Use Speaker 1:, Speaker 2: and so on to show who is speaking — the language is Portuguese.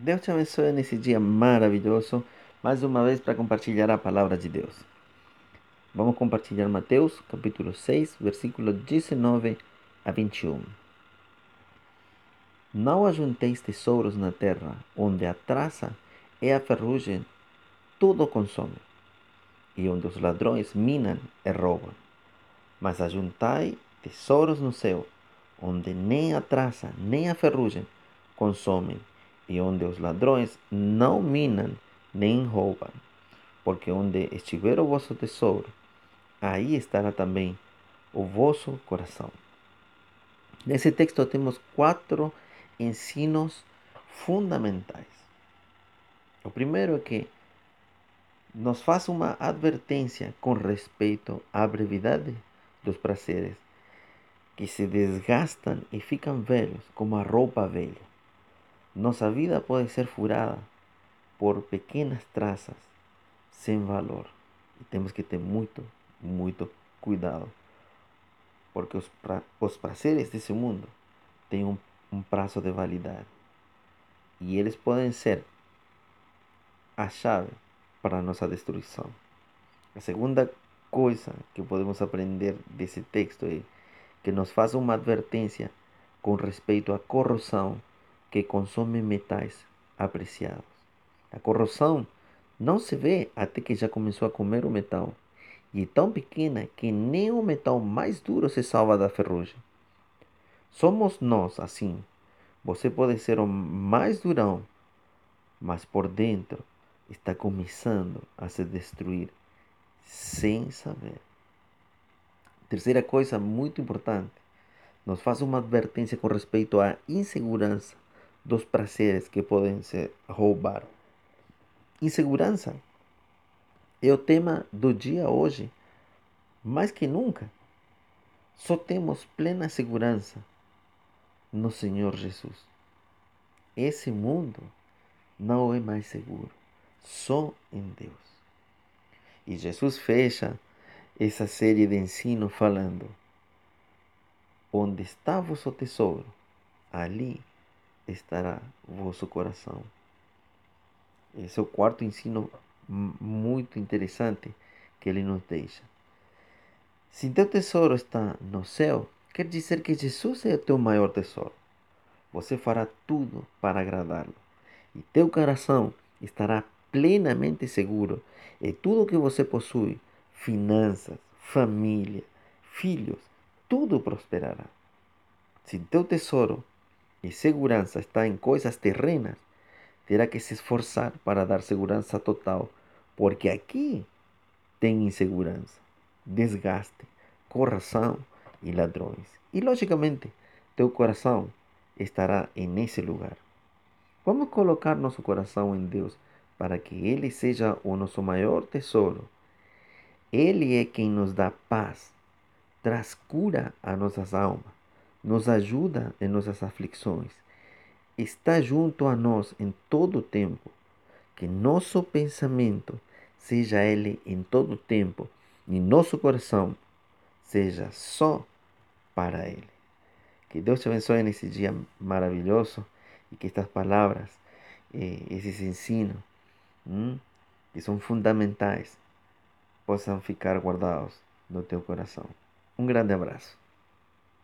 Speaker 1: Deus te abençoe nesse dia maravilhoso, mais uma vez para compartilhar a palavra de Deus. Vamos compartilhar Mateus, capítulo 6, versículo 19 a 21. Não ajunteis tesouros na terra, onde a traça e a ferrugem tudo consome, e onde os ladrões minam e roubam. Mas ajuntai tesouros no céu, onde nem a traça nem a ferrugem consomem, e onde os ladrões não minam nem roubam. Porque onde estiver o vosso tesouro, aí estará também o vosso coração. Nesse texto temos quatro ensinos fundamentais. O primeiro é que nos faz uma advertência com respeito à brevidade dos prazeres, que se desgastam e ficam velhos como a roupa velha. Nossa vida pode ser furada por pequenas traças sem valor. E temos que ter muito, muito cuidado. Porque os, pra, os prazeres desse mundo têm um, um prazo de validade. E eles podem ser a chave para a nossa destruição. A segunda coisa que podemos aprender desse texto é que nos faz uma advertência com respeito à corrosão que consome metais apreciados. A corrosão não se vê até que já começou a comer o metal e é tão pequena que nem o metal mais duro se salva da ferrugem. Somos nós assim. Você pode ser o mais durão, mas por dentro está começando a se destruir sem saber. Terceira coisa muito importante, nos faz uma advertência com respeito à insegurança dos prazeres que podem se roubar. Insegurança é o tema do dia hoje, mais que nunca. Só temos plena segurança no Senhor Jesus. Esse mundo não é mais seguro, só em Deus. E Jesus fecha essa série de ensino falando: Onde está vosso tesouro, ali estará vosso coração. Esse é o quarto ensino muito interessante que ele nos deixa. Se teu tesouro está no céu, quer dizer que Jesus é o teu maior tesouro. Você fará tudo para agradá-lo. E teu coração estará plenamente seguro. E tudo que você possui, finanças, família, filhos, tudo prosperará. Se teu tesouro e segurança está em coisas terrenas, terá que se esforçar para dar segurança total, porque aqui tem insegurança, desgaste, corrupção e ladrões. E logicamente, teu coração estará nesse lugar. Vamos colocar nosso coração em Deus para que Ele seja o nosso maior tesouro. Ele é quem nos dá paz, traz cura a nossas almas nos ajuda em nossas aflições, está junto a nós em todo o tempo. Que nosso pensamento seja Ele em todo o tempo e nosso coração seja só para Ele. Que Deus te abençoe nesse dia maravilhoso e que estas palavras, eh, esses ensinos, hum, que são fundamentais, possam ficar guardados no teu coração. Um grande abraço.